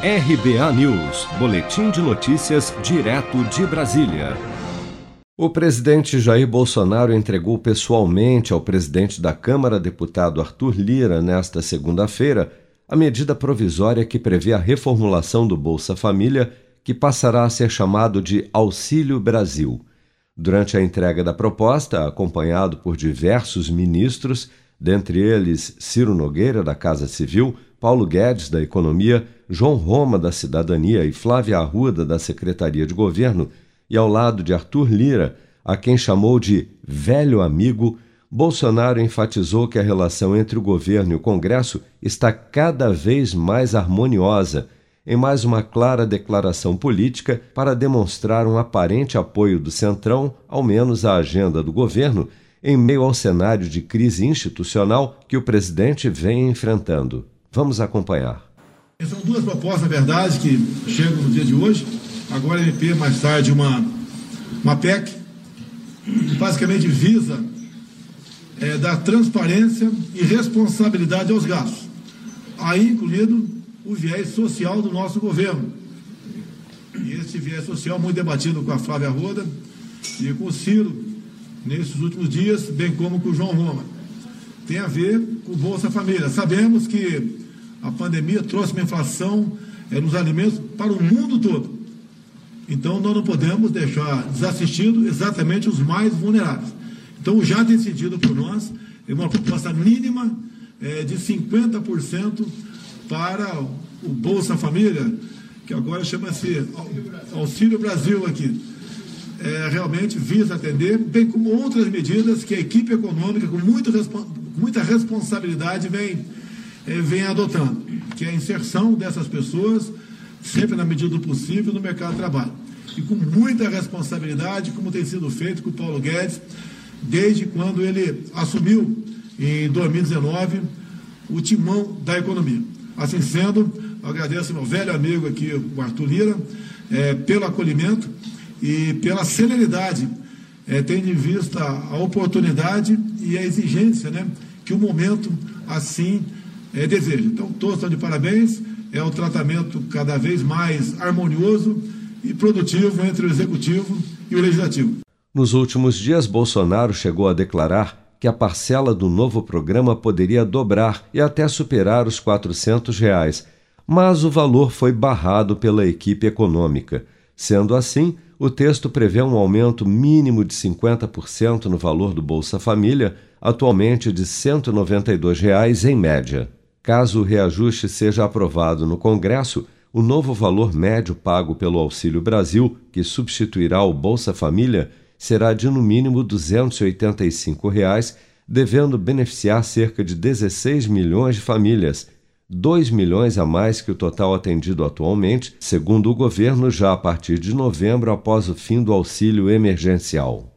RBA News, Boletim de Notícias, direto de Brasília. O presidente Jair Bolsonaro entregou pessoalmente ao presidente da Câmara, deputado Arthur Lira, nesta segunda-feira, a medida provisória que prevê a reformulação do Bolsa Família, que passará a ser chamado de Auxílio Brasil. Durante a entrega da proposta, acompanhado por diversos ministros, dentre eles Ciro Nogueira, da Casa Civil, Paulo Guedes, da Economia, João Roma, da Cidadania e Flávia Arruda, da Secretaria de Governo, e ao lado de Arthur Lira, a quem chamou de velho amigo, Bolsonaro enfatizou que a relação entre o governo e o Congresso está cada vez mais harmoniosa, em mais uma clara declaração política para demonstrar um aparente apoio do Centrão, ao menos à agenda do governo, em meio ao cenário de crise institucional que o presidente vem enfrentando. Vamos acompanhar. São duas propostas, na verdade, que chegam no dia de hoje. Agora MP, mais tarde uma, uma PEC, que basicamente visa é, dar transparência e responsabilidade aos gastos. Aí incluído o viés social do nosso governo. E esse viés social muito debatido com a Flávia Roda e com o Ciro nesses últimos dias, bem como com o João Roma tem a ver com o Bolsa Família. Sabemos que a pandemia trouxe uma inflação é, nos alimentos para o mundo todo. Então, nós não podemos deixar desassistido exatamente os mais vulneráveis. Então, já decidido por nós, é uma proposta mínima é, de 50% para o Bolsa Família, que agora chama-se Auxílio Brasil aqui é, realmente visa atender, bem como outras medidas que a equipe econômica, com, muito, muita responsabilidade, vem, vem adotando, que é a inserção dessas pessoas, sempre na medida do possível, no mercado de trabalho. E com muita responsabilidade, como tem sido feito com o Paulo Guedes, desde quando ele assumiu, em 2019, o timão da economia. Assim sendo, agradeço meu velho amigo aqui, o Arthur Lira, é, pelo acolhimento e pela celeridade, é, tendo em vista a oportunidade e a exigência né, que o momento assim é, deseja. Então, todos estão de parabéns, é o tratamento cada vez mais harmonioso e produtivo entre o Executivo e o Legislativo. Nos últimos dias, Bolsonaro chegou a declarar que a parcela do novo programa poderia dobrar e até superar os 400 reais, mas o valor foi barrado pela equipe econômica. Sendo assim, o texto prevê um aumento mínimo de 50% no valor do Bolsa Família, atualmente de 192 reais em média. Caso o reajuste seja aprovado no Congresso, o novo valor médio pago pelo Auxílio Brasil, que substituirá o Bolsa Família, será de no mínimo 285 reais, devendo beneficiar cerca de 16 milhões de famílias 2 milhões a mais que o total atendido atualmente, segundo o governo, já a partir de novembro, após o fim do auxílio emergencial.